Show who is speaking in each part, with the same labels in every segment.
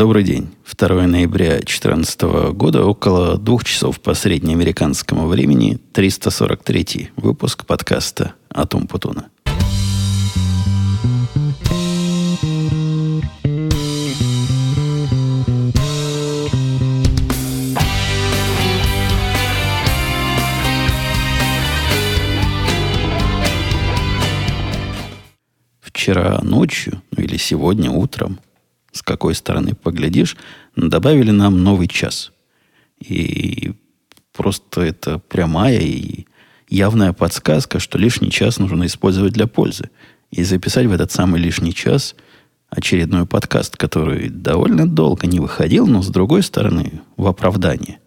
Speaker 1: Добрый день. 2 ноября 2014 года, около двух часов по среднеамериканскому времени, 343 выпуск подкаста «Атум Путуна». Вчера ночью, или сегодня утром – с какой стороны поглядишь, добавили нам новый час. И просто это прямая и явная подсказка, что лишний час нужно использовать для пользы. И записать в этот самый лишний час очередной подкаст, который довольно долго не выходил, но с другой стороны, в оправдание.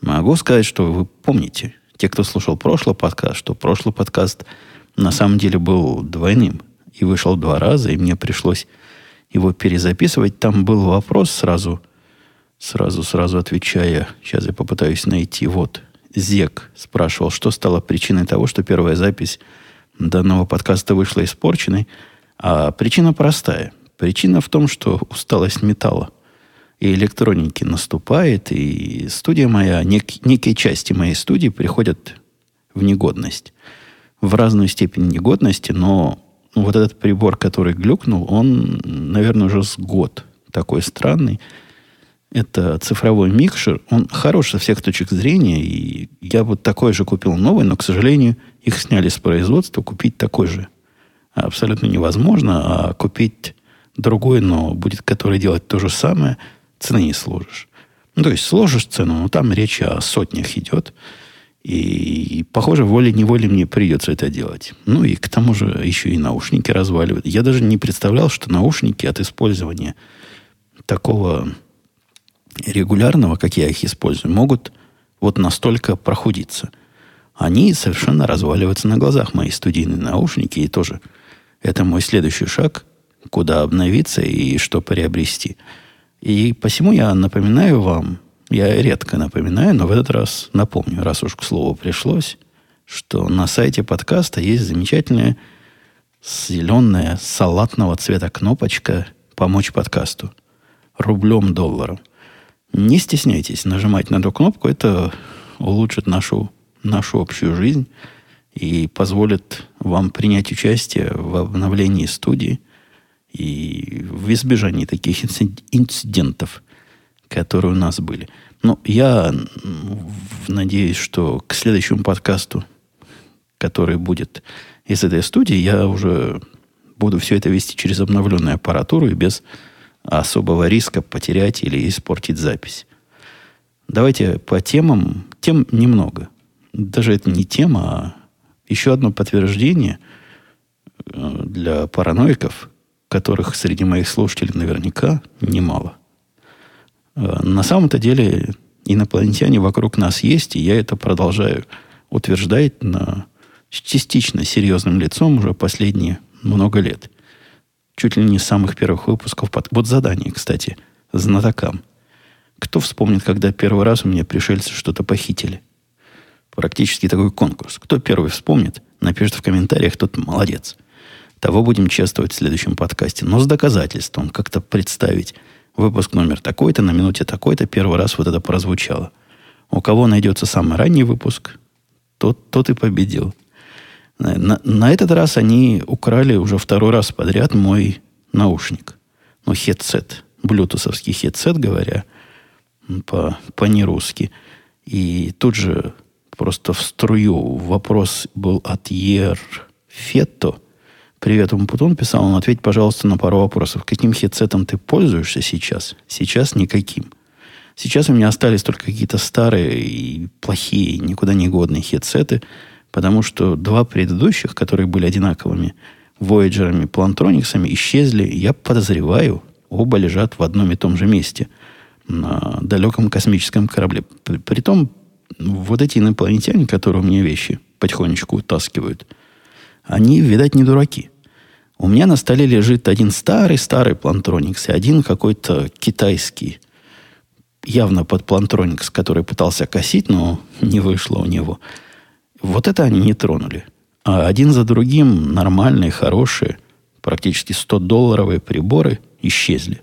Speaker 1: Могу сказать, что вы помните, те, кто слушал прошлый подкаст, что прошлый подкаст на самом деле был двойным и вышел два раза, и мне пришлось его перезаписывать. Там был вопрос сразу, сразу, сразу отвечая. Сейчас я попытаюсь найти. Вот, Зек спрашивал, что стало причиной того, что первая запись данного подкаста вышла испорченной. А причина простая. Причина в том, что усталость металла и электроники наступает, и студия моя, нек, некие части моей студии приходят в негодность. В разную степень негодности, но вот этот прибор, который глюкнул, он, наверное, уже с год такой странный. Это цифровой микшер. Он хорош со всех точек зрения. И я вот такой же купил новый, но, к сожалению, их сняли с производства. Купить такой же абсолютно невозможно. А купить другой, но будет который делать то же самое, цены не сложишь. Ну, то есть сложишь цену, но там речь о сотнях идет. И, похоже, волей-неволей мне придется это делать. Ну и к тому же еще и наушники разваливают. Я даже не представлял, что наушники от использования такого регулярного, как я их использую, могут вот настолько прохудиться. Они совершенно разваливаются на глазах, мои студийные наушники, и тоже это мой следующий шаг, куда обновиться и что приобрести. И посему я напоминаю вам, я редко напоминаю, но в этот раз напомню, раз уж к слову пришлось, что на сайте подкаста есть замечательная зеленая салатного цвета кнопочка «Помочь подкасту» рублем долларом. Не стесняйтесь нажимать на эту кнопку, это улучшит нашу, нашу общую жизнь и позволит вам принять участие в обновлении студии и в избежании таких инцидентов, которые у нас были. Ну, я надеюсь, что к следующему подкасту, который будет из этой студии, я уже буду все это вести через обновленную аппаратуру и без особого риска потерять или испортить запись. Давайте по темам. Тем немного. Даже это не тема, а еще одно подтверждение э, для параноиков, которых среди моих слушателей наверняка немало. На самом-то деле инопланетяне вокруг нас есть, и я это продолжаю утверждать на частично серьезным лицом уже последние много лет. Чуть ли не с самых первых выпусков. Под... Вот задание, кстати, знатокам. Кто вспомнит, когда первый раз у меня пришельцы что-то похитили? Практически такой конкурс. Кто первый вспомнит, напишет в комментариях, тот молодец. Того будем чествовать в следующем подкасте. Но с доказательством как-то представить Выпуск номер такой-то, на минуте такой-то, первый раз вот это прозвучало. У кого найдется самый ранний выпуск, тот, тот и победил. На, на этот раз они украли уже второй раз подряд мой наушник. Ну, headset. Bluetooth овский headset, говоря по, по-нерусски. И тут же просто в струю вопрос был от Ер Фетто – Привет, Умпутун писал, он ответь, пожалуйста, на пару вопросов. Каким headset ом ты пользуешься сейчас? Сейчас никаким. Сейчас у меня остались только какие-то старые и плохие, никуда не годные headset ы, потому что два предыдущих, которые были одинаковыми, Voyager, Plantronics, исчезли. Я подозреваю, оба лежат в одном и том же месте на далеком космическом корабле. Притом, вот эти инопланетяне, которые у меня вещи потихонечку утаскивают, они, видать, не дураки. У меня на столе лежит один старый-старый Plantronics и один какой-то китайский, явно под Plantronics, который пытался косить, но не вышло у него. Вот это они не тронули. А один за другим нормальные, хорошие, практически 100-долларовые приборы исчезли.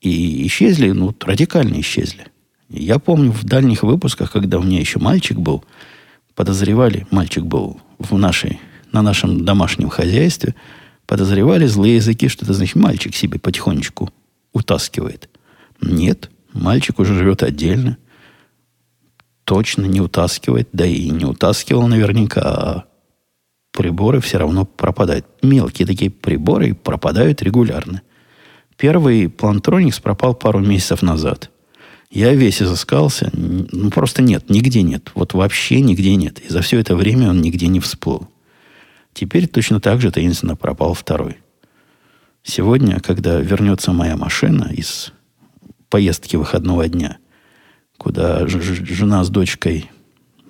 Speaker 1: И исчезли, ну, радикально исчезли. Я помню в дальних выпусках, когда у меня еще мальчик был, подозревали, мальчик был в нашей, на нашем домашнем хозяйстве, подозревали злые языки, что это значит мальчик себе потихонечку утаскивает. Нет, мальчик уже живет отдельно. Точно не утаскивает, да и не утаскивал наверняка, а приборы все равно пропадают. Мелкие такие приборы пропадают регулярно. Первый Plantronics пропал пару месяцев назад. Я весь изыскался. Ну, просто нет, нигде нет. Вот вообще нигде нет. И за все это время он нигде не всплыл. Теперь точно так же таинственно пропал второй. Сегодня, когда вернется моя машина из поездки выходного дня, куда жена с дочкой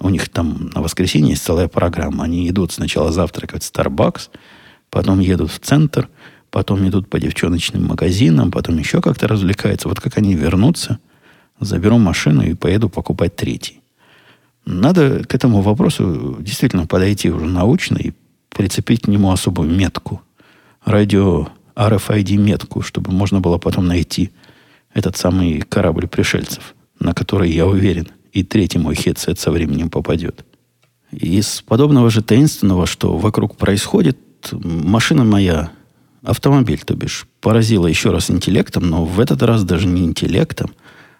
Speaker 1: у них там на воскресенье есть целая программа. Они идут сначала завтракать в Starbucks, потом едут в центр, потом идут по девчоночным магазинам, потом еще как-то развлекаются. Вот как они вернутся, заберу машину и поеду покупать третий. Надо к этому вопросу действительно подойти уже научно и прицепить к нему особую метку. Радио RFID метку, чтобы можно было потом найти этот самый корабль пришельцев, на который, я уверен, и третий мой хедсет со временем попадет. Из подобного же таинственного, что вокруг происходит, машина моя, автомобиль, то бишь, поразила еще раз интеллектом, но в этот раз даже не интеллектом,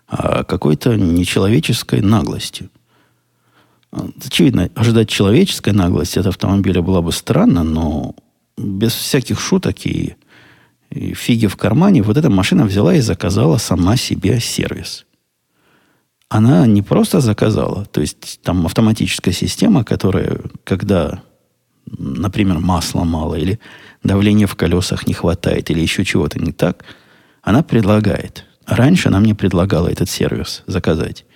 Speaker 1: а какой-то нечеловеческой наглостью. Очевидно, ожидать человеческой наглости от автомобиля было бы странно, но без всяких шуток и, и фиги в кармане вот эта машина взяла и заказала сама себе сервис – она не просто заказала, то есть там автоматическая система, которая, когда, например, масла мало или давления в колесах не хватает или еще чего-то не так, она предлагает. Раньше она мне предлагала этот сервис заказать.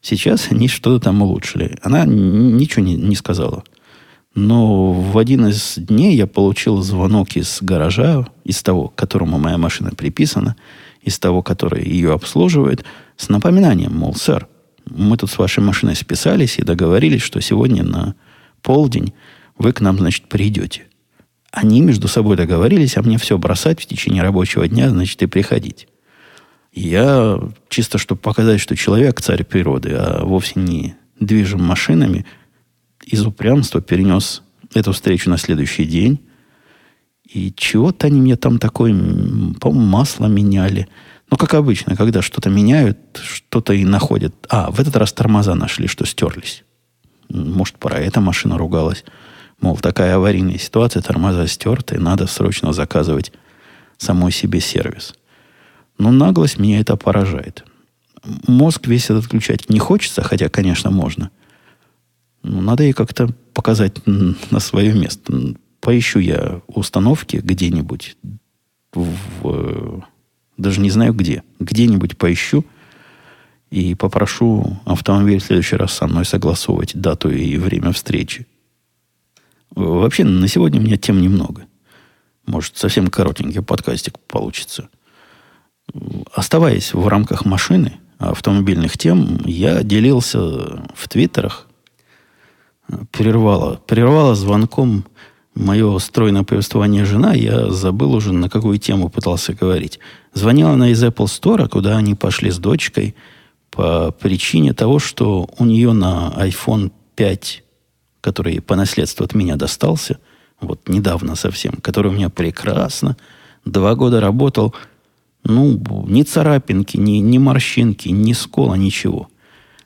Speaker 1: Сейчас они что-то там улучшили. Она ничего не, не сказала. Но в один из дней я получил звонок из гаража, из того, к которому моя машина приписана, из того, который ее обслуживает – с напоминанием, мол, сэр, мы тут с вашей машиной списались и договорились, что сегодня на полдень вы к нам, значит, придете. Они между собой договорились, а мне все бросать в течение рабочего дня, значит, и приходить. Я, чисто чтобы показать, что человек царь природы, а вовсе не движим машинами, из упрямства перенес эту встречу на следующий день. И чего-то они мне там такое, по-моему, масло меняли – ну, как обычно, когда что-то меняют, что-то и находят. А, в этот раз тормоза нашли, что стерлись. Может, пора эта машина ругалась. Мол, такая аварийная ситуация, тормоза стерты, надо срочно заказывать самой себе сервис. Но наглость меня это поражает. Мозг весь этот отключать не хочется, хотя, конечно, можно. Но надо ей как-то показать на свое место. Поищу я установки где-нибудь в даже не знаю где. Где-нибудь поищу и попрошу автомобиль в следующий раз со мной согласовывать дату и время встречи. Вообще, на сегодня у меня тем немного. Может, совсем коротенький подкастик получится. Оставаясь в рамках машины, автомобильных тем, я делился в твиттерах, прервала, прервала звонком мое стройное повествование жена, я забыл уже, на какую тему пытался говорить. Звонила она из Apple Store, куда они пошли с дочкой по причине того, что у нее на iPhone 5, который по наследству от меня достался, вот недавно совсем, который у меня прекрасно, два года работал, ну, ни царапинки, ни, ни морщинки, ни скола, ничего.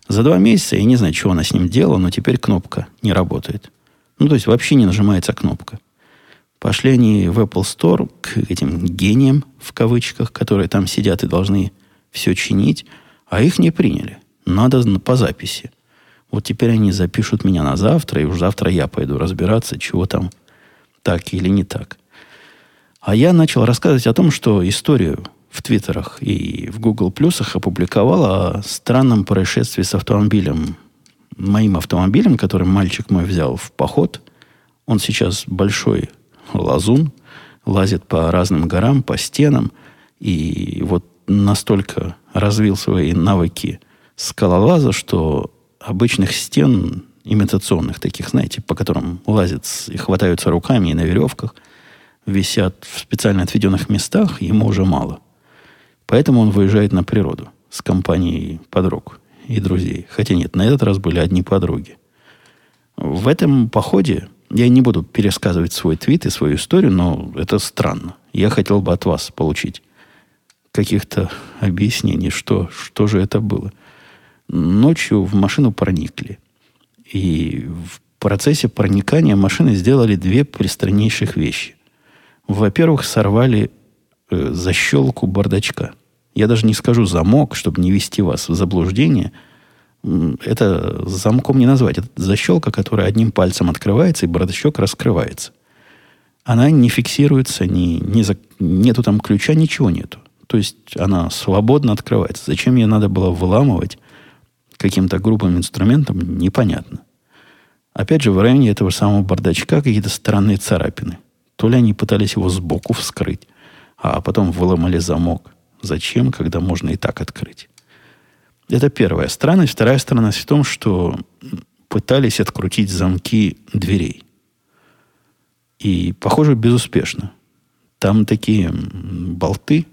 Speaker 1: За два месяца, я не знаю, что она с ним делала, но теперь кнопка не работает. Ну, то есть вообще не нажимается кнопка. Пошли они в Apple Store к этим гениям, в кавычках, которые там сидят и должны все чинить, а их не приняли. Надо по записи. Вот теперь они запишут меня на завтра, и уж завтра я пойду разбираться, чего там так или не так. А я начал рассказывать о том, что историю в Твиттерах и в Google Плюсах опубликовала о странном происшествии с автомобилем моим автомобилем, который мальчик мой взял в поход, он сейчас большой лазун, лазит по разным горам, по стенам, и вот настолько развил свои навыки скалолаза, что обычных стен имитационных таких, знаете, по которым лазят и хватаются руками и на веревках, висят в специально отведенных местах, ему уже мало. Поэтому он выезжает на природу с компанией подруг и друзей. Хотя нет, на этот раз были одни подруги. В этом походе я не буду пересказывать свой твит и свою историю, но это странно. Я хотел бы от вас получить каких-то объяснений, что, что же это было. Ночью в машину проникли. И в процессе проникания машины сделали две пристраннейших вещи. Во-первых, сорвали защелку бардачка. Я даже не скажу замок, чтобы не вести вас в заблуждение. Это замком не назвать. Это защелка, которая одним пальцем открывается, и бардачок раскрывается. Она не фиксируется, не, не за, нету там ключа, ничего нету. То есть она свободно открывается. Зачем ее надо было выламывать каким-то грубым инструментом, непонятно. Опять же, в районе этого самого бардачка какие-то странные царапины. То ли они пытались его сбоку вскрыть, а потом выломали замок. Зачем, когда можно и так открыть? Это первая странность. Вторая странность в том, что пытались открутить замки дверей. И, похоже, безуспешно. Там такие болты,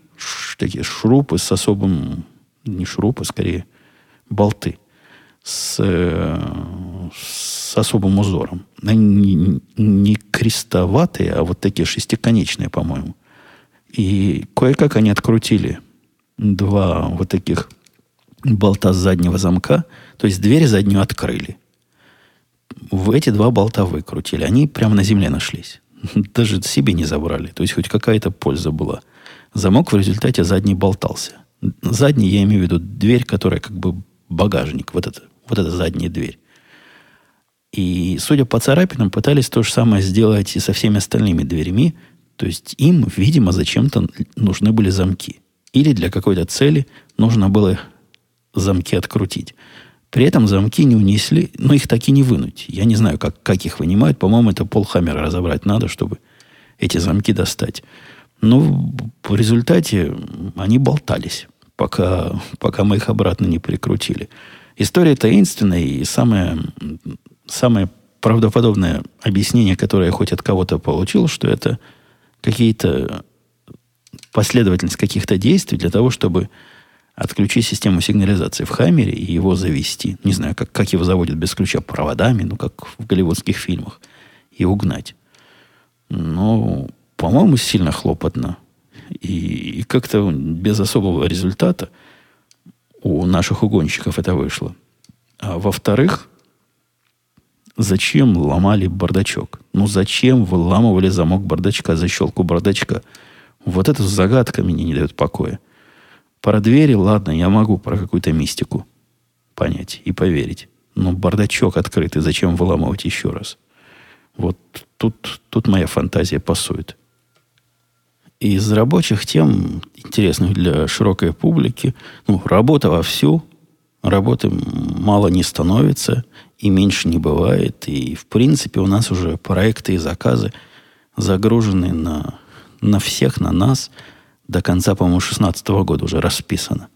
Speaker 1: такие шурупы с особым... Не шурупы, скорее, болты с, с особым узором. Они не, не крестоватые, а вот такие шестиконечные, по-моему. И кое-как они открутили два вот таких болта с заднего замка. То есть дверь заднюю открыли. В эти два болта выкрутили. Они прямо на земле нашлись. Даже себе не забрали. То есть хоть какая-то польза была. Замок в результате задний болтался. Задний, я имею в виду дверь, которая как бы багажник. Вот это, вот эта задняя дверь. И, судя по царапинам, пытались то же самое сделать и со всеми остальными дверями. То есть им, видимо, зачем-то нужны были замки. Или для какой-то цели нужно было замки открутить. При этом замки не унесли, но их так и не вынуть. Я не знаю, как, как их вынимают. По-моему, это полхаммера разобрать надо, чтобы эти замки достать. Но в результате они болтались, пока, пока мы их обратно не прикрутили. История таинственная, и самое, самое правдоподобное объяснение, которое я хоть от кого-то получил, что это какие-то последовательность каких-то действий для того, чтобы отключить систему сигнализации в Хаммере и его завести. Не знаю, как, как его заводят без ключа проводами, ну, как в голливудских фильмах, и угнать. Но, по-моему, сильно хлопотно. И, и как-то без особого результата у наших угонщиков это вышло. А во-вторых, зачем ломали бардачок? Ну, зачем выламывали замок бардачка, защелку бардачка? Вот эта загадка мне не дает покоя. Про двери, ладно, я могу про какую-то мистику понять и поверить. Но бардачок открытый, зачем выламывать еще раз? Вот тут, тут моя фантазия пасует. Из рабочих тем, интересных для широкой публики, ну, работа вовсю, работы мало не становится и меньше не бывает. И, в принципе, у нас уже проекты и заказы загружены на, на всех, на нас – до конца, по-моему, 2016 года уже расписано.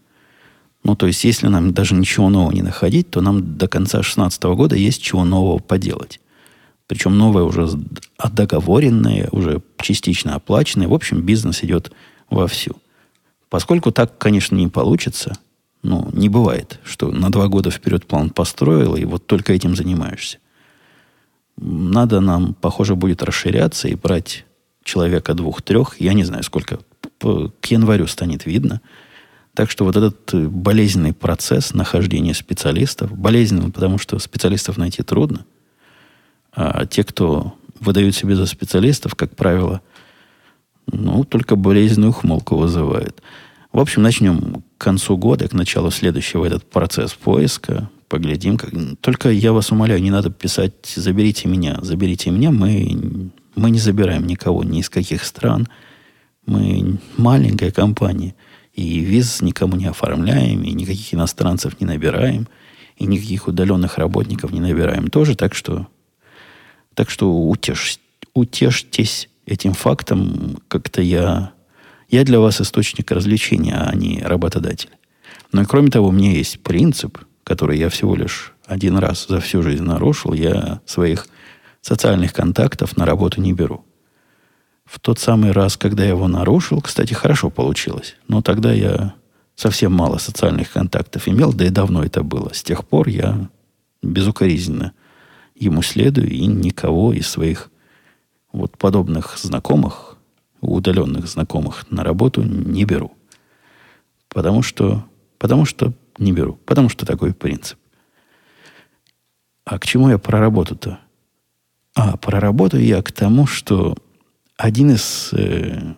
Speaker 1: Ну, то есть, если нам даже ничего нового не находить, то нам до конца 2016 года есть чего нового поделать. Причем новое уже договоренное, уже частично оплаченное. В общем, бизнес идет вовсю. Поскольку так, конечно, не получится, ну, не бывает, что на два года вперед план построил, и вот только этим занимаешься. Надо нам, похоже, будет расширяться и брать человека двух-трех, я не знаю, сколько к январю станет видно. Так что вот этот э, болезненный процесс нахождения специалистов, болезненный, потому что специалистов найти трудно, а те, кто выдают себе за специалистов, как правило, ну, только болезненную ухмылку вызывают. В общем, начнем концу года, к началу следующего этот процесс поиска. Поглядим. Как... Только я вас умоляю, не надо писать «заберите меня, заберите меня». Мы, мы не забираем никого ни из каких стран – мы маленькая компания, и виз никому не оформляем, и никаких иностранцев не набираем, и никаких удаленных работников не набираем тоже, так что, так что утешь, утешьтесь этим фактом, как-то я, я для вас источник развлечения, а не работодатель. Но и кроме того, у меня есть принцип, который я всего лишь один раз за всю жизнь нарушил. Я своих социальных контактов на работу не беру В тот самый раз, когда я его нарушил, кстати, хорошо получилось. Но тогда я совсем мало социальных контактов имел, да и давно это было. С тех пор я безукоризненно ему следую и никого из своих вот подобных знакомых, удаленных знакомых на работу не беру. Потому что, потому что не беру. Потому что такой принцип. А к чему я про работу-то? А, про работу я к тому, что один из, э,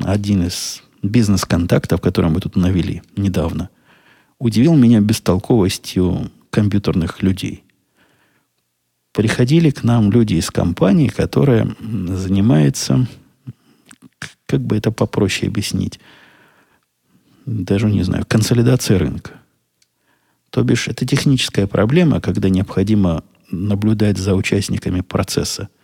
Speaker 1: один из бизнес-контактов, который мы тут навели недавно, удивил меня бестолковостью компьютерных людей. Приходили к нам люди из компании, которая занимается, как бы это попроще объяснить, даже не знаю, консолидацией рынка. То бишь, это техническая проблема, когда необходимо наблюдать за участниками процесса –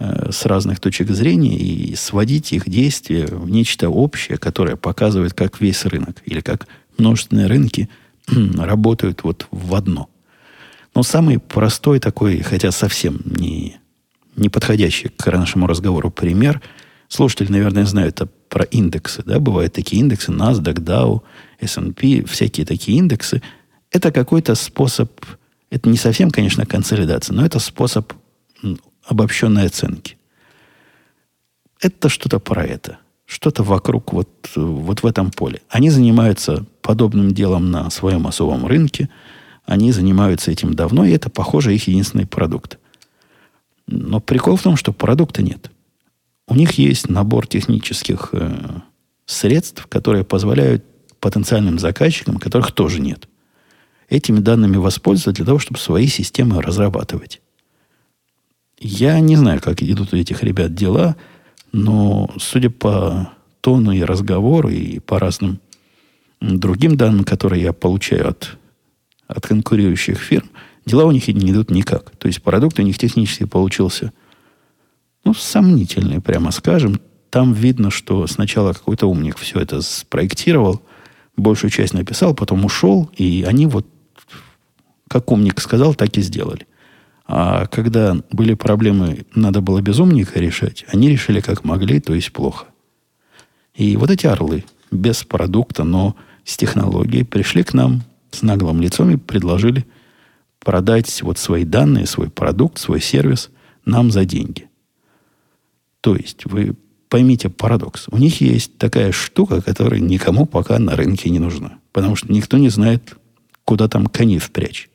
Speaker 1: Э, с разных точек зрения и сводить их действия в нечто общее, которое показывает, как весь рынок или как множественные рынки работают вот в одно. Но самый простой такой, хотя совсем не, не подходящий к нашему разговору пример, слушатели, наверное, знают это про индексы. Да? Бывают такие индексы, NASDAQ, DAO, S&P, всякие такие индексы. Это какой-то способ, это не совсем, конечно, консолидация, но это способ обобщенной оценки. Это что-то про это. Что-то вокруг вот, вот в этом поле. Они занимаются подобным делом на своем особом рынке. Они занимаются этим давно, и это, похоже, их единственный продукт. Но прикол в том, что продукта нет. У них есть набор технических э, средств, которые позволяют потенциальным заказчикам, которых тоже нет, этими данными воспользоваться для того, чтобы свои системы разрабатывать. Я не знаю, как идут у этих ребят дела, но судя по тону и разговору, и по разным другим данным, которые я получаю от, от конкурирующих фирм, дела у них не идут никак. То есть продукт у них технически получился ну, сомнительный, прямо скажем. Там видно, что сначала какой-то умник все это спроектировал, большую часть написал, потом ушел, и они вот, как умник сказал, так и сделали. А когда были проблемы, надо было без умника решать, они решили как могли, то есть плохо. И вот эти орлы, без продукта, но с технологией, пришли к нам с наглым лицом и предложили продать вот свои данные, свой продукт, свой сервис нам за деньги. То есть вы поймите парадокс. У них есть такая штука, которая никому пока на рынке не нужна. Потому что никто не знает, куда там коней впрячь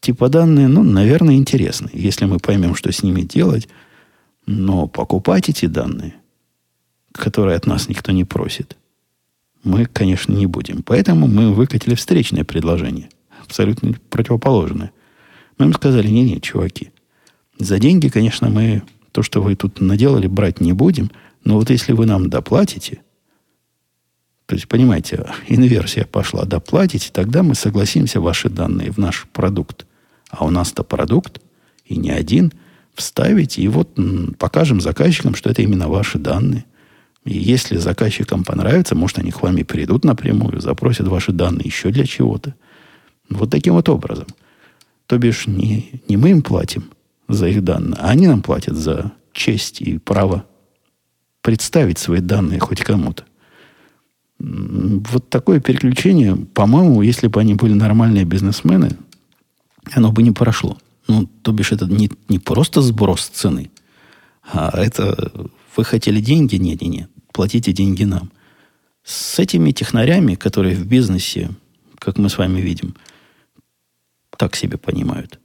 Speaker 1: типа данные, ну, наверное, интересны, если мы поймем, что с ними делать. Но покупать эти данные, которые от нас никто не просит, мы, конечно, не будем. Поэтому мы выкатили встречное предложение, абсолютно противоположное. Мы им сказали, не-не, чуваки, за деньги, конечно, мы то, что вы тут наделали, брать не будем, но вот если вы нам доплатите, то есть, понимаете, инверсия пошла, доплатите, тогда мы согласимся ваши данные в наш продукт а у нас-то продукт, и не один, вставить, и вот покажем заказчикам, что это именно ваши данные. И если заказчикам понравится, может, они к вам и придут напрямую, запросят ваши данные еще для чего-то. Вот таким вот образом. То бишь, не, не мы им платим за их данные, они нам платят за честь и право представить свои данные хоть кому-то. Вот такое переключение, по-моему, если бы они были нормальные бизнесмены, оно бы не прошло. Ну, то бишь, это не, не просто сброс цены, а это вы хотели деньги? Нет. Платите деньги нам. С этими технарями, которые в бизнесе, как мы с вами видим, так себе понимают,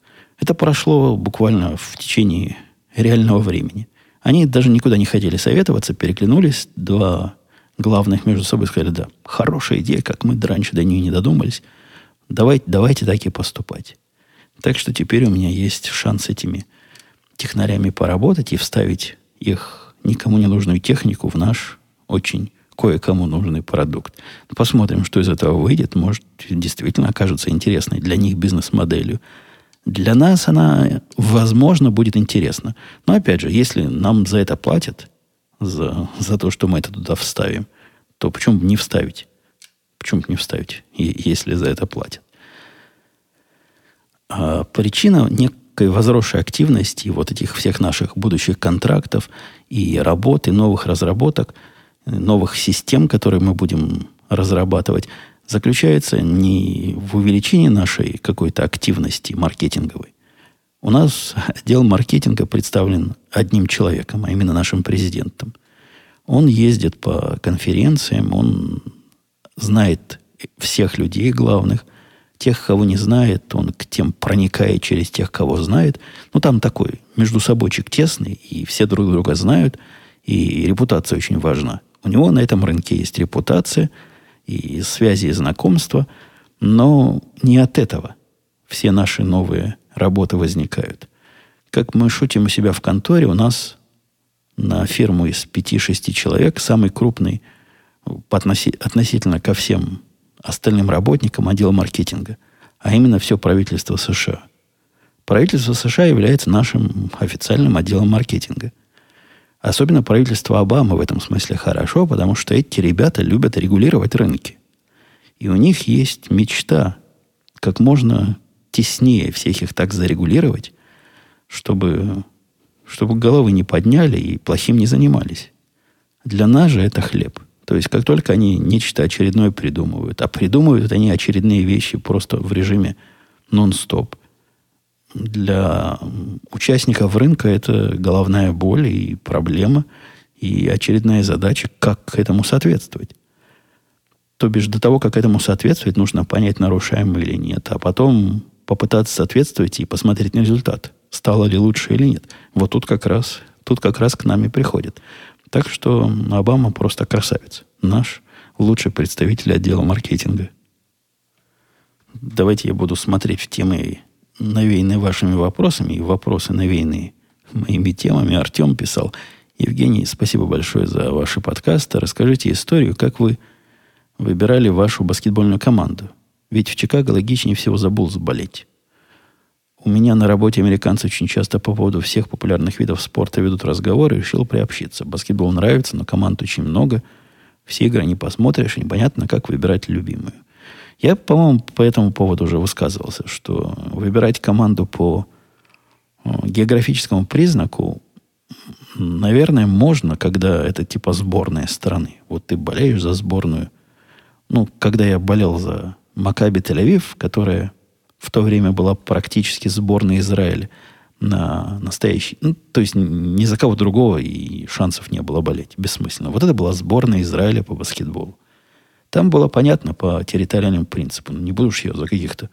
Speaker 1: это прошло буквально в течение реального времени. Они даже никуда не хотели советоваться, переглянулись, два главных между собой сказали, да, хорошая идея, как мы раньше до нее не додумались, давайте, давайте так и поступать. Так что теперь у меня есть шанс этими технарями поработать и вставить их никому не нужную технику в наш очень кое-кому нужный продукт. Посмотрим, что из этого выйдет. Может, действительно окажется интересной для них бизнес-моделью. Для нас она, возможно, будет интересна. Но, опять же, если нам за это платят, за, за то, что мы это туда вставим, то почему бы не вставить? Почему бы не вставить, если за это платят? А причина не, некой возросшей активности вот этих всех наших будущих контрактов и работы, новых разработок, новых систем, которые мы будем разрабатывать, заключается не в увеличении нашей какой-то активности маркетинговой. У нас отдел маркетинга представлен одним человеком, а именно нашим президентом. Он ездит по конференциям, он знает всех людей главных, тех, кого не знает, он к тем проникает через тех, кого знает. Ну, там такой между собойчик тесный, и все друг друга знают, и репутация очень важна. У него на этом рынке есть репутация, и связи, и знакомства, но не от этого все наши новые работы возникают. Как мы шутим у себя в конторе, у нас на фирму из 5-6 человек самый крупный относительно ко всем остальным работникам отдела маркетинга, а именно все правительство США. Правительство США является нашим официальным отделом маркетинга. Особенно правительство Обамы в этом смысле хорошо, потому что эти ребята любят регулировать рынки. И у них есть мечта как можно теснее всех их так зарегулировать, чтобы, чтобы головы не подняли и плохим не занимались. Для нас же это хлеб – то есть, как только они нечто очередное придумывают, а придумывают они очередные вещи просто в режиме нон-стоп, для участников рынка это головная боль и проблема, и очередная задача, как к этому соответствовать. То бишь, до того, как этому соответствовать, нужно понять, нарушаем или нет, а потом попытаться соответствовать и посмотреть на результат. Стало ли лучше или нет. Вот тут как раз, тут как раз к нам и приходит. Так что Обама просто красавец. Наш лучший представитель отдела маркетинга. Давайте я буду смотреть в темы, навеянные вашими вопросами, и вопросы, навеянные моими темами. Артем писал. Евгений, спасибо большое за ваши подкасты. Расскажите историю, как вы выбирали вашу баскетбольную команду. Ведь в Чикаго логичнее всего забыл заболеть. У меня на работе американцы очень часто по поводу всех популярных видов спорта ведут разговоры, решил приобщиться. Баскетбол нравится, но команд очень много. Все игры не посмотришь, непонятно, как выбирать любимую. Я, по-моему, по этому поводу уже высказывался, что выбирать команду по э, географическому признаку, наверное, можно, когда это типа сборная страны. Вот ты болеешь за сборную. Ну, когда я болел за Макаби Тель-Авив, которая в то время была практически сборная Израиля на настоящий. Ну, то есть ни за кого другого и шансов не было болеть. Бессмысленно. Вот это была сборная Израиля по баскетболу. Там было понятно по территориальному принципу. Ну, не будешь я за каких-то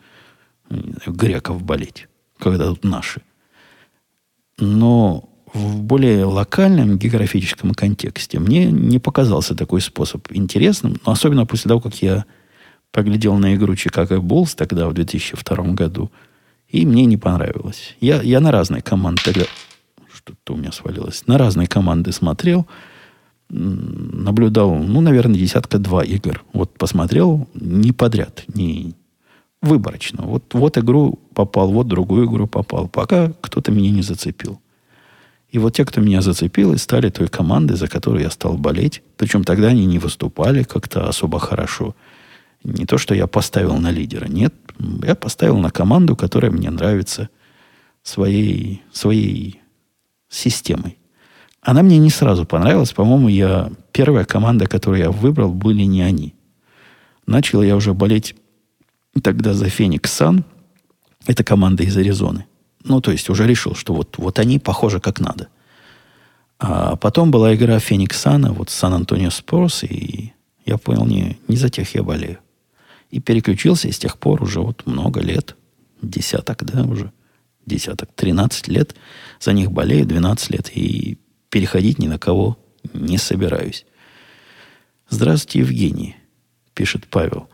Speaker 1: греков болеть, когда тут наши. Но в более локальном географическом контексте мне не показался такой способ интересным, но особенно после того, как я поглядел на игру Чикаго Буллс тогда, в 2002 году, и мне не понравилось. Я, я на разные команды тогда... Что-то у меня свалилось. На разные команды смотрел, наблюдал, ну, наверное, десятка-два игр. Вот посмотрел не подряд, не выборочно. Вот, вот игру попал, вот другую игру попал, пока кто-то меня не зацепил. И вот те, кто меня зацепил, и стали той командой, за которую я стал болеть. Причем тогда они не выступали как-то особо хорошо. Не то, что я поставил на лидера. Нет, я поставил на команду, которая мне нравится своей, своей системой. Она мне не сразу понравилась. По-моему, я первая команда, которую я выбрал, были не они. Начал я уже болеть тогда за Феникс Сан. Это команда из Аризоны. Ну, то есть уже решил, что вот, вот они похожи как надо. А потом была игра Феникс Сана, вот Сан-Антонио Спорс, и я понял, не, не за тех я болею. И переключился, и с тех пор уже вот много лет, десяток, да, уже, десяток, 13 лет, за них болею 12 лет, и переходить ни на кого не собираюсь. Здравствуйте, Евгений, пишет Павел.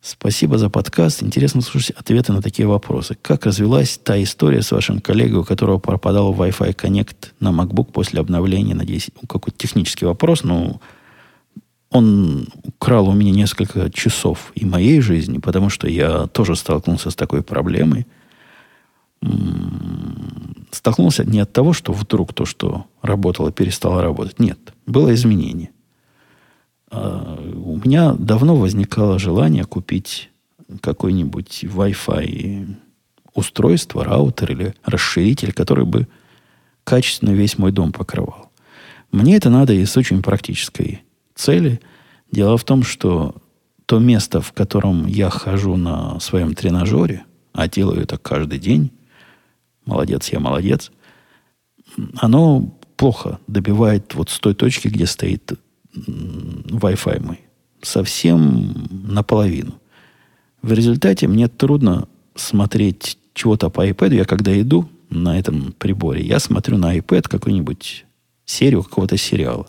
Speaker 1: Спасибо за подкаст. Интересно слушать ответы на такие вопросы. Как развилась та история с вашим коллегой, у которого пропадал Wi-Fi Connect на MacBook после обновления на 10? Ну, какой-то технический вопрос, но он украл у меня несколько часов и моей жизни, потому что я тоже столкнулся с такой проблемой. Столкнулся не от того, что вдруг то, что работало, перестало работать. Нет, было изменение. А, у меня давно возникало желание купить какой-нибудь Wi-Fi устройство, раутер или расширитель, который бы качественно весь мой дом покрывал. Мне это надо из очень практической цели. Дело в том, что то место, в котором я хожу на своем тренажере, а делаю это каждый день, молодец, я молодец, оно плохо добивает вот с той точки, где стоит Wi-Fi мой. Совсем наполовину. В результате мне трудно смотреть чего-то по iPad. Я когда иду на этом приборе, я смотрю на iPad какую-нибудь серию какого-то сериала.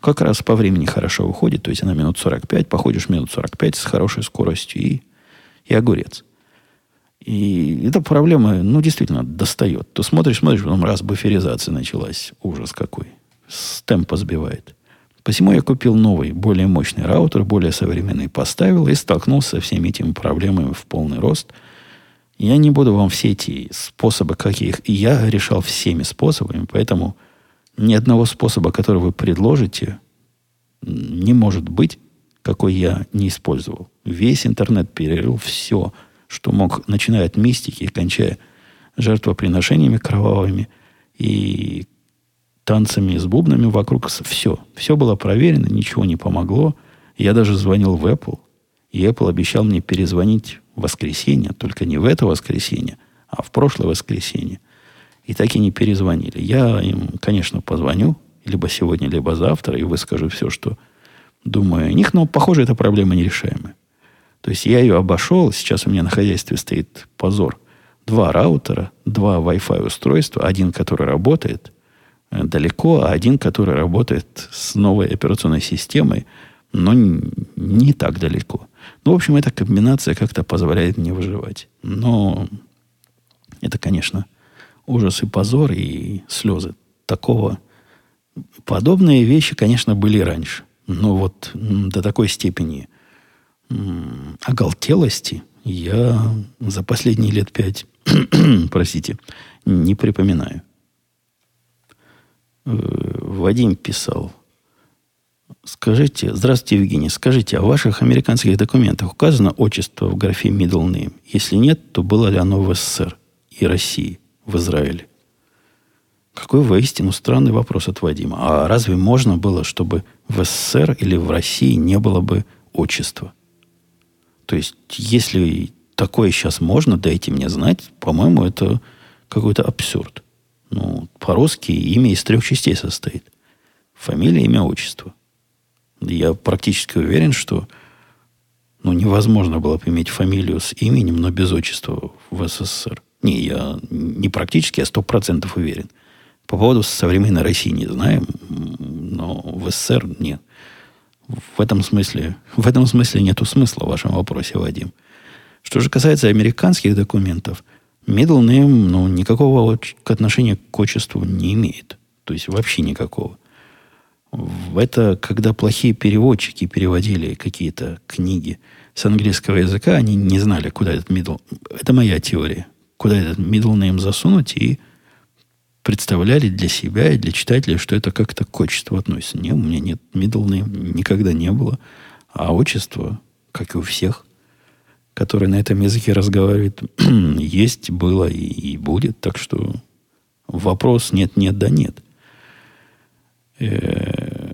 Speaker 1: Как раз по времени хорошо выходит, то есть она минут 45, походишь минут 45 с хорошей скоростью и, и огурец. И эта проблема, ну, действительно, достает. То смотришь, смотришь, потом раз буферизация началась. Ужас какой. С темпа сбивает. Посему я купил новый, более мощный раутер, более современный, поставил и столкнулся со всеми этими проблемами в полный рост. Я не буду вам все эти способы, каких я решал всеми способами, поэтому ни одного способа, который вы предложите, не может быть, какой я не использовал. Весь интернет перерыл все – что мог, начиная от мистики кончая жертвоприношениями кровавыми и танцами с бубнами вокруг. Все. Все было проверено, ничего не помогло. Я даже звонил в Apple. И Apple обещал мне перезвонить в воскресенье, только не в это воскресенье, а в прошлое воскресенье. И так и не перезвонили. Я им, конечно, позвоню, либо сегодня, либо завтра, и выскажу все, что думаю о них, но, похоже, эта проблема нерешаемая. То есть я ее обошел. Сейчас у меня на хозяйстве стоит позор. Два раутера, два Wi-Fi устройства. Один, который работает э, далеко, а один, который работает с новой операционной системой, но не так далеко. Ну, в общем, эта комбинация как-то позволяет мне выживать. Но это, конечно, ужас и позор, и слезы. Такого... Подобные вещи, конечно, были раньше. Но вот до такой степени оголтелости я за последние лет пять, простите, не припоминаю. Э, Вадим писал. Скажите, здравствуйте, Евгений, скажите, а в ваших американских документах указано отчество в графе middle name? Если нет, то было ли оно в СССР и России, в Израиле? Какой воистину странный вопрос от Вадима. А разве можно было, чтобы в СССР или в России не было бы отчества? То есть, если такое сейчас можно, дайте мне знать, по-моему, это какой-то абсурд. Ну, по-русски имя из трех частей состоит. Фамилия, имя, отчество. Я практически уверен, что ну, невозможно было бы иметь фамилию с именем, но без отчества в СССР. Не, я не практически, а сто процентов уверен. По поводу современной России не знаем, но в СССР нет. В этом смысле, в этом смысле нету смысла в вашем вопросе, Вадим. Что же касается американских документов, middle name ну, никакого отношения к отчеству не имеет. То есть вообще никакого. Это когда плохие переводчики переводили какие-то книги с английского языка, они не знали, куда этот middle... Это моя теория. Куда этот middle name засунуть и представляли для себя и для читателей, что это как-то к отчеству относится. Не, у меня нет middle name, никогда не было. А отчество, как и у всех, которые на этом языке разговаривают, есть, было и, и будет. Так что вопрос нет-нет, да нет. Э,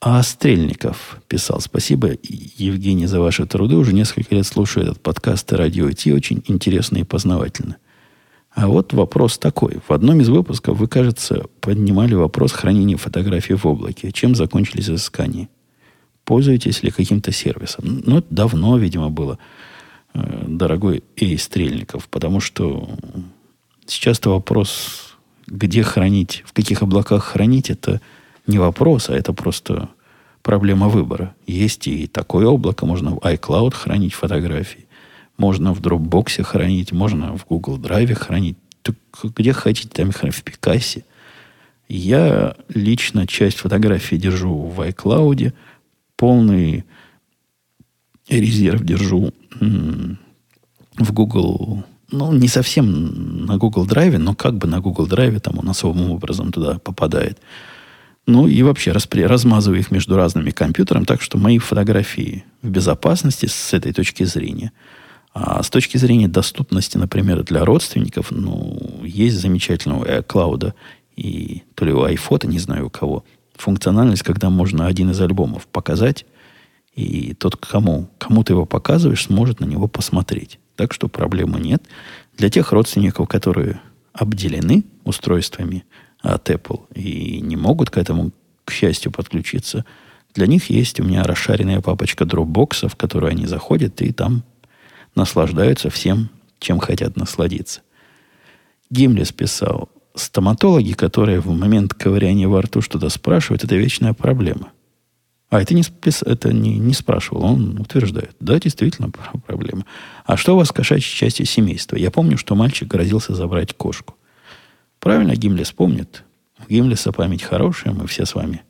Speaker 1: а Стрельников писал, спасибо, Евгений, за ваши труды. Уже несколько лет слушаю этот подкаст и радио IT. Очень интересно и познавательно. А вот вопрос такой. В одном из выпусков вы, кажется, поднимали вопрос хранения фотографий в облаке. Чем закончились изыскания? Пользуетесь ли каким-то сервисом? Ну, это давно, видимо, было, э, дорогой Эй Стрельников, потому что сейчас-то вопрос, где хранить, в каких облаках хранить, это не вопрос, а это просто проблема выбора. Есть и такое облако, можно в iCloud хранить фотографии. Можно в Dropbox хранить, можно в Google Drive хранить. Так где хотите, там хранить, в Пикассе. Я лично часть фотографий держу в iCloud, полный резерв держу в Google, ну, не совсем на Google Drive, но как бы на Google Drive там он особым образом туда попадает. Ну и вообще распри, размазываю их между разными компьютерами, так что мои фотографии в безопасности с этой точки зрения – А с точки зрения доступности, например, для родственников, ну, есть замечательного iCloud и то ли у iPhone, не знаю у кого, функциональность, когда можно один из альбомов показать, и тот, кому, кому ты его показываешь, сможет на него посмотреть. Так что проблемы нет. Для тех родственников, которые обделены устройствами от Apple и не могут к этому, к счастью, подключиться, для них есть у меня расшаренная папочка Dropbox, в которую они заходят и там наслаждаются всем, чем хотят насладиться. Гимлес писал, стоматологи, которые в момент ковыряния во рту что-то спрашивают, это вечная проблема. А это не, это не, не спрашивал, он утверждает. Да, действительно проблема. А что у вас кошачьей частью семейства? Я помню, что мальчик грозился забрать кошку. Правильно Гимлес помнит. У Гимлеса память хорошая, мы все с вами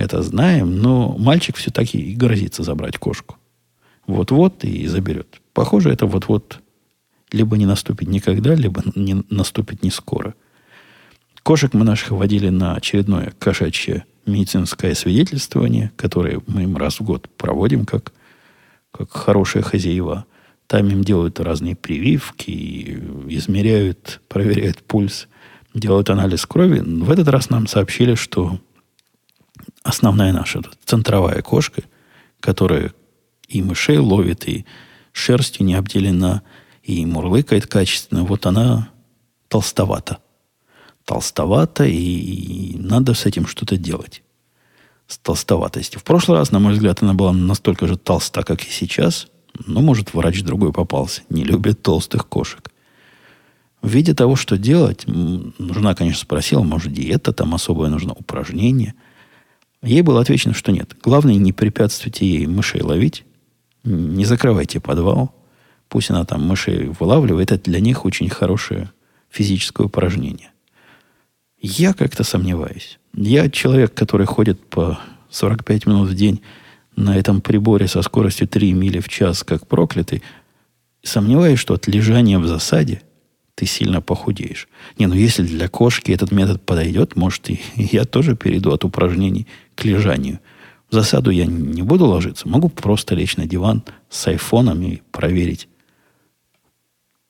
Speaker 1: это знаем, но мальчик все таки и грозится забрать кошку. Вот-вот и заберет. Похоже, это вот-вот либо не наступит никогда, либо не наступит не скоро. Кошек мы наших водили на очередное кошачье медицинское свидетельствование, которое мы им раз в год проводим как, как хорошие хозяева. Там им делают разные прививки, измеряют, проверяют пульс, делают анализ крови. В этот раз нам сообщили, что основная наша центровая кошка, которая и мышей ловит, и шерстью не обделена, и мурлыкает качественно, вот она толстовата. Толстовата, и надо с этим что-то делать. С толстоватостью. В прошлый раз, на мой взгляд, она была настолько же толста, как и сейчас. Но, может, врач другой попался. Не любит толстых кошек. В виде того, что делать, жена, конечно, спросила, может, диета, там особое нужно упражнение – Ей было отвечено, что нет. Главное, не препятствуйте ей мышей ловить. Не закрывайте подвал. Пусть она там мышей вылавливает. Это для них очень хорошее физическое упражнение. Я как-то сомневаюсь. Я человек, который ходит по 45 минут в день на этом приборе со скоростью 3 мили в час, как проклятый, сомневаюсь, что от лежания в засаде ты сильно похудеешь. Не, ну если для кошки этот метод подойдет, может, и я тоже перейду от упражнений к лежанию. В засаду я не буду ложиться. Могу просто лечь на диван с айфоном и проверить,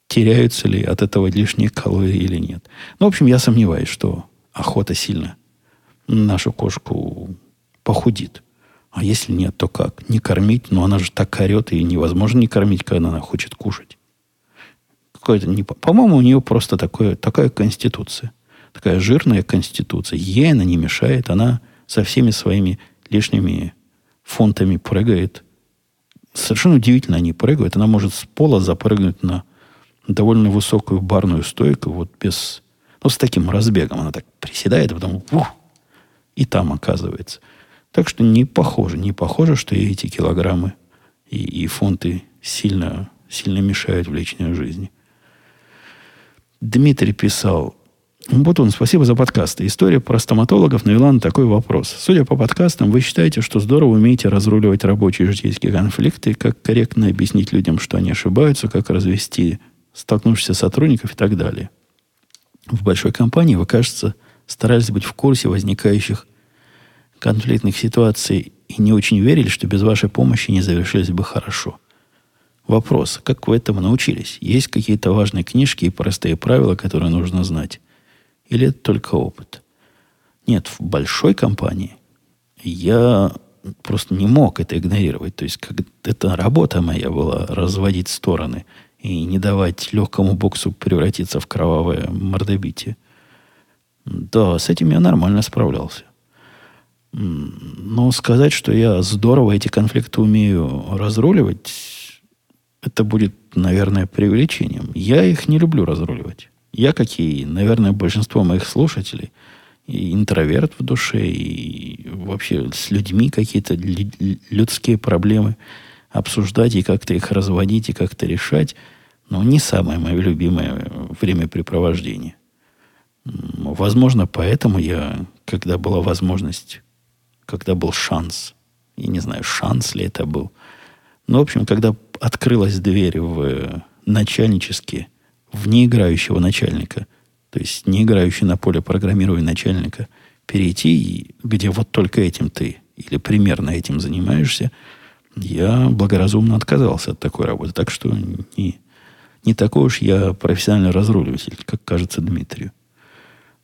Speaker 1: теряются ли от этого лишние калории или нет. Ну, в общем, я сомневаюсь, что охота сильно нашу кошку похудит. А если нет, то как? Не кормить? Но она же так орет, и невозможно не кормить, когда она хочет кушать какое-то не... По-моему, у нее просто такое, такая конституция. Такая жирная конституция. Ей она не мешает. Она со всеми своими лишними фунтами прыгает. Совершенно удивительно они прыгают. Она может с пола запрыгнуть на довольно высокую барную стойку, вот без... Ну, с таким разбегом. Она так приседает, а потом ух, и там оказывается. Так что не похоже, не похоже, что эти килограммы и, и фунты сильно, сильно мешают в личной жизни. Дмитрий писал, Бутун, спасибо за подкасты. История про стоматологов навела на такой вопрос. Судя по подкастам, вы считаете, что здорово умеете разруливать рабочие житейские конфликты, как корректно объяснить людям, что они ошибаются, как развести столкнувшихся сотрудников и так далее. В большой компании вы, кажется, старались быть в курсе возникающих конфликтных ситуаций и не очень верили, что без вашей помощи не завершились бы хорошо – Вопрос, как вы этому научились? Есть какие-то важные книжки и простые правила, которые нужно знать? Или это только опыт? Нет, в большой компании я просто не мог это игнорировать. То есть, как это работа моя была разводить стороны и не давать легкому боксу превратиться в кровавое мордобитие. Да, с этим я нормально справлялся. Но сказать, что я здорово эти конфликты умею разруливать, это будет, наверное, преувеличением. Я их не люблю разруливать. Я, как и, наверное, большинство моих слушателей, и интроверт в душе, и вообще с людьми какие-то людские проблемы обсуждать и как-то их разводить и как-то решать, но не самое мое любимое времяпрепровождение. Возможно, поэтому я, когда была возможность, когда был шанс, я не знаю, шанс ли это был, но, в общем, когда открылась дверь в начальнические, в неиграющего начальника, то есть не на поле программирования начальника, перейти, где вот только этим ты или примерно этим занимаешься, Я благоразумно отказался от такой работы. Так что не, не такой уж я профессиональный разруливатель, как кажется Дмитрию.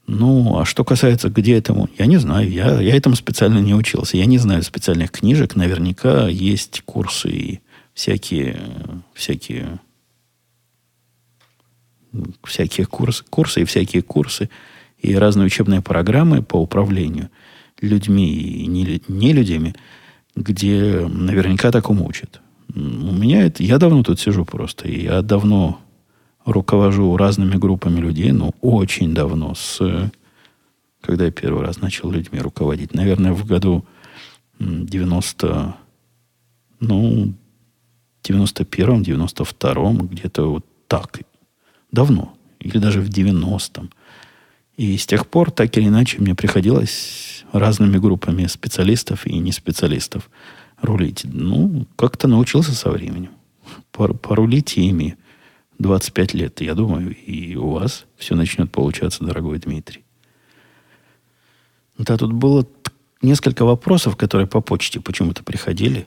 Speaker 1: Ну, а что касается, где этому, я не знаю. Я, я этому специально не учился. Я не знаю специальных книжек. Наверняка есть курсы и всякие, всякие, всякие курсы, курсы и всякие курсы и разные учебные программы по управлению людьми и не, не людьми, где наверняка такому учат. У меня это... Я давно тут сижу просто. И я давно руковожу разными группами людей, ну, очень давно, с... Когда я первый раз начал людьми руководить? Наверное, в году 90... Ну, 91-м, 92-м, где-то вот так. Давно. Или даже в 90-м. И с тех пор, так или иначе, мне приходилось разными группами специалистов и не специалистов рулить. Ну, как-то научился со временем. Порулить ими 25 лет, я думаю, и у вас все начнет получаться, дорогой Дмитрий. Да, тут было несколько вопросов, которые по почте почему-то приходили.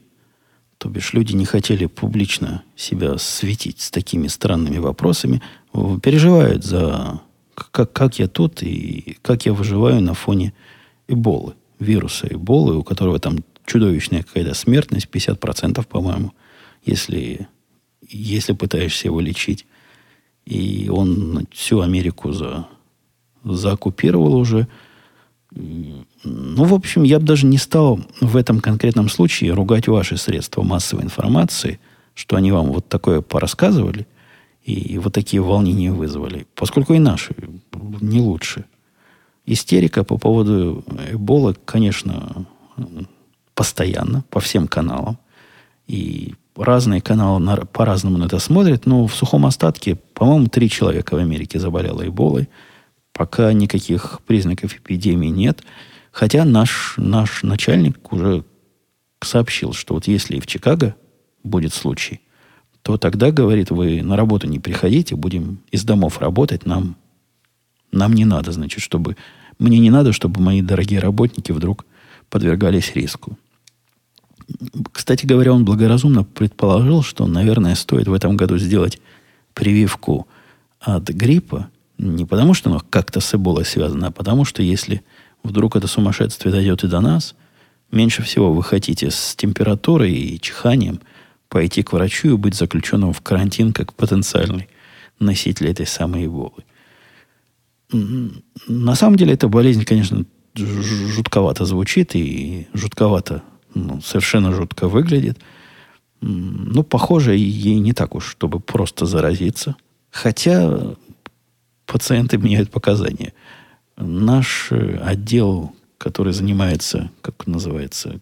Speaker 1: То бишь люди не хотели публично себя светить с такими странными вопросами. Переживают за как, как я тут и как я выживаю на фоне эболы, вируса эболы, у которого там чудовищная какая-то смертность, 50%, по-моему, если, если пытаешься его лечить. И он всю Америку за, заоккупировал уже. Ну, в общем, я бы даже не стал в этом конкретном случае ругать ваши средства массовой информации, что они вам вот такое порассказывали и вот такие волнения вызвали, поскольку и наши не лучше. Истерика по поводу Эбола, конечно, постоянно, по всем каналам. И разные каналы по-разному на это смотрят, но в сухом остатке, по-моему, три человека в Америке заболело Эболой. Пока никаких признаков эпидемии нет. Хотя наш, наш начальник уже сообщил, что вот если в Чикаго будет случай, то тогда, говорит, вы на работу не приходите, будем из домов работать, нам, нам не надо, значит, чтобы... Мне не надо, чтобы мои дорогие работники вдруг подвергались риску. Кстати говоря, он благоразумно предположил, что, наверное, стоит в этом году сделать прививку от гриппа, не потому что оно как-то с эболой связано, а потому что если вдруг это сумасшествие дойдет и до нас, меньше всего вы хотите с температурой и чиханием пойти к врачу и быть заключенным в карантин как потенциальный носитель этой самой эболы. На самом деле эта болезнь, конечно, жутковато звучит и жутковато, ну, совершенно жутко выглядит. Ну, похоже, ей не так уж, чтобы просто заразиться. Хотя пациенты меняют показания. Наш э, отдел который занимается, как называется,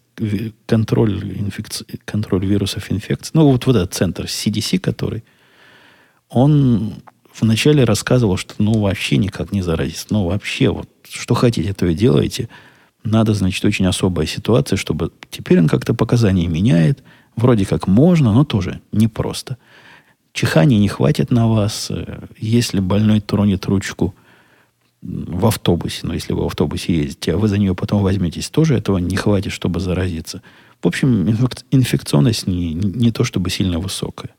Speaker 1: контроль, инфекци... контроль вирусов инфекции. Ну, вот, вот этот центр CDC, который, он вначале рассказывал, что ну вообще никак не заразиться. Ну, вообще, вот что хотите, то и делаете. Надо, значит, очень особая ситуация, чтобы... Теперь он как-то показания меняет. Вроде как можно, но тоже непросто. Чихания не хватит на вас. Если больной тронет ручку – в автобусе, но если вы в автобусе ездите, а вы за нее потом возьметесь, тоже этого не хватит, чтобы заразиться. В общем, инфекционность не, не то чтобы сильно высокая.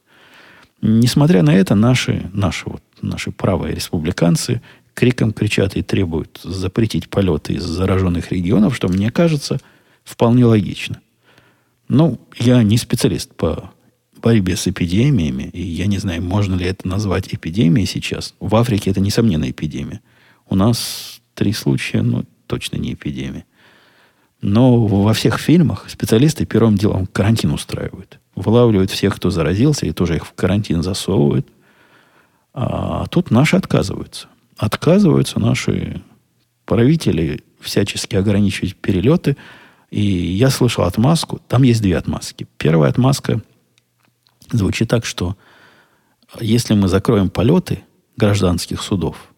Speaker 1: Несмотря на это, наши, наши, вот, наши правые республиканцы криком кричат и требуют запретить полеты из зараженных регионов, что мне кажется вполне логично. Ну, я не специалист по борьбе с эпидемиями, и я не знаю, можно ли это назвать эпидемией сейчас. В Африке это, несомненно, эпидемия. У нас три случая, ну, точно не эпидемия. Но во всех фильмах специалисты первым делом карантин устраивают. Вылавливают всех, кто заразился, и тоже их в карантин засовывают. А тут наши отказываются. Отказываются наши правители всячески ограничивать перелеты. И я слышал отмазку. Там есть две отмазки. Первая отмазка звучит так, что если мы закроем полеты гражданских судов,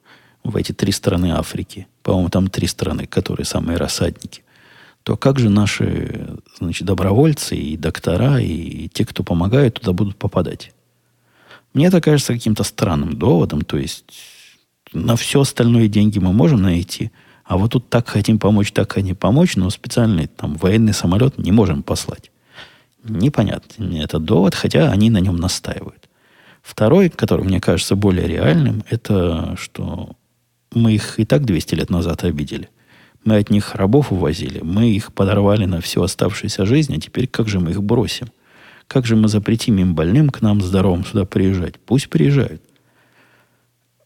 Speaker 1: в эти три страны Африки, по-моему, там три страны, которые самые рассадники, то как же наши значит, добровольцы и доктора, и те, кто помогают, туда будут попадать? Мне это кажется каким-то странным доводом. То есть на все остальное деньги мы можем найти, а вот тут так хотим помочь, так хотим помочь, но специальный там военный самолет не можем послать. Непонятно этот довод, хотя они на нем настаивают. Второй, который мне кажется более реальным, это что мы их и так 200 лет назад обидели. Мы от них рабов увозили, мы их подорвали на всю оставшуюся жизнь, а теперь как же мы их бросим? Как же мы запретим им больным к нам здоровым сюда приезжать? Пусть приезжают.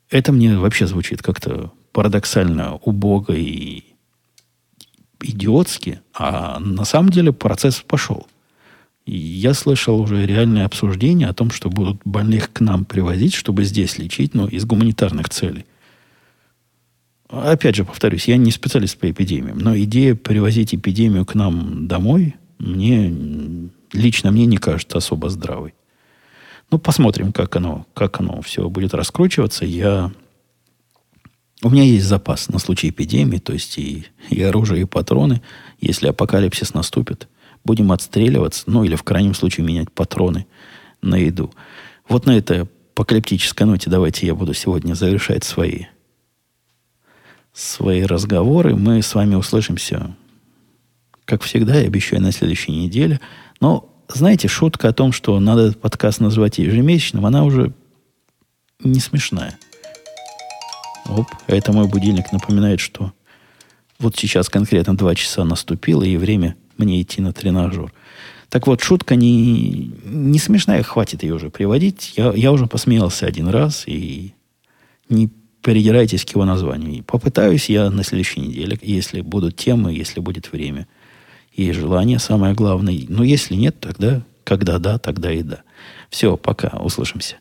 Speaker 1: Это мне вообще звучит как-то парадоксально убого и идиотски, а на самом деле процесс пошел. Я слышал уже реальное обсуждение о том, что будут больных к нам привозить, чтобы здесь лечить, но из гуманитарных целей. Опять же, повторюсь, я не специалист по эпидемиям, но идея привозить эпидемию к нам домой мне лично мне не кажется особо здравой. Ну, посмотрим, как оно, как оно все будет раскручиваться. Я у меня есть запас на случай эпидемии, то есть и, и оружие, и патроны. Если апокалипсис наступит, будем отстреливаться, ну или в крайнем случае менять патроны на еду. Вот на этой апокалиптической ноте давайте я буду сегодня завершать свои, свои разговоры. Мы с вами услышимся, как всегда, я обещаю, на следующей неделе. Но, знаете, шутка о том, что надо этот подкаст назвать ежемесячным, она уже не смешная. Оп, это мой будильник напоминает, что вот сейчас конкретно два часа наступило, и время мне идти на тренажер. Так вот, шутка не, не смешная, хватит ее уже приводить. Я, я уже посмеялся один раз, и не придирайтесь к его названию. И попытаюсь я на следующей неделе, если будут темы, если будет время и желание, самое главное. Но если нет, тогда, когда да, тогда и да. Все, пока, услышимся.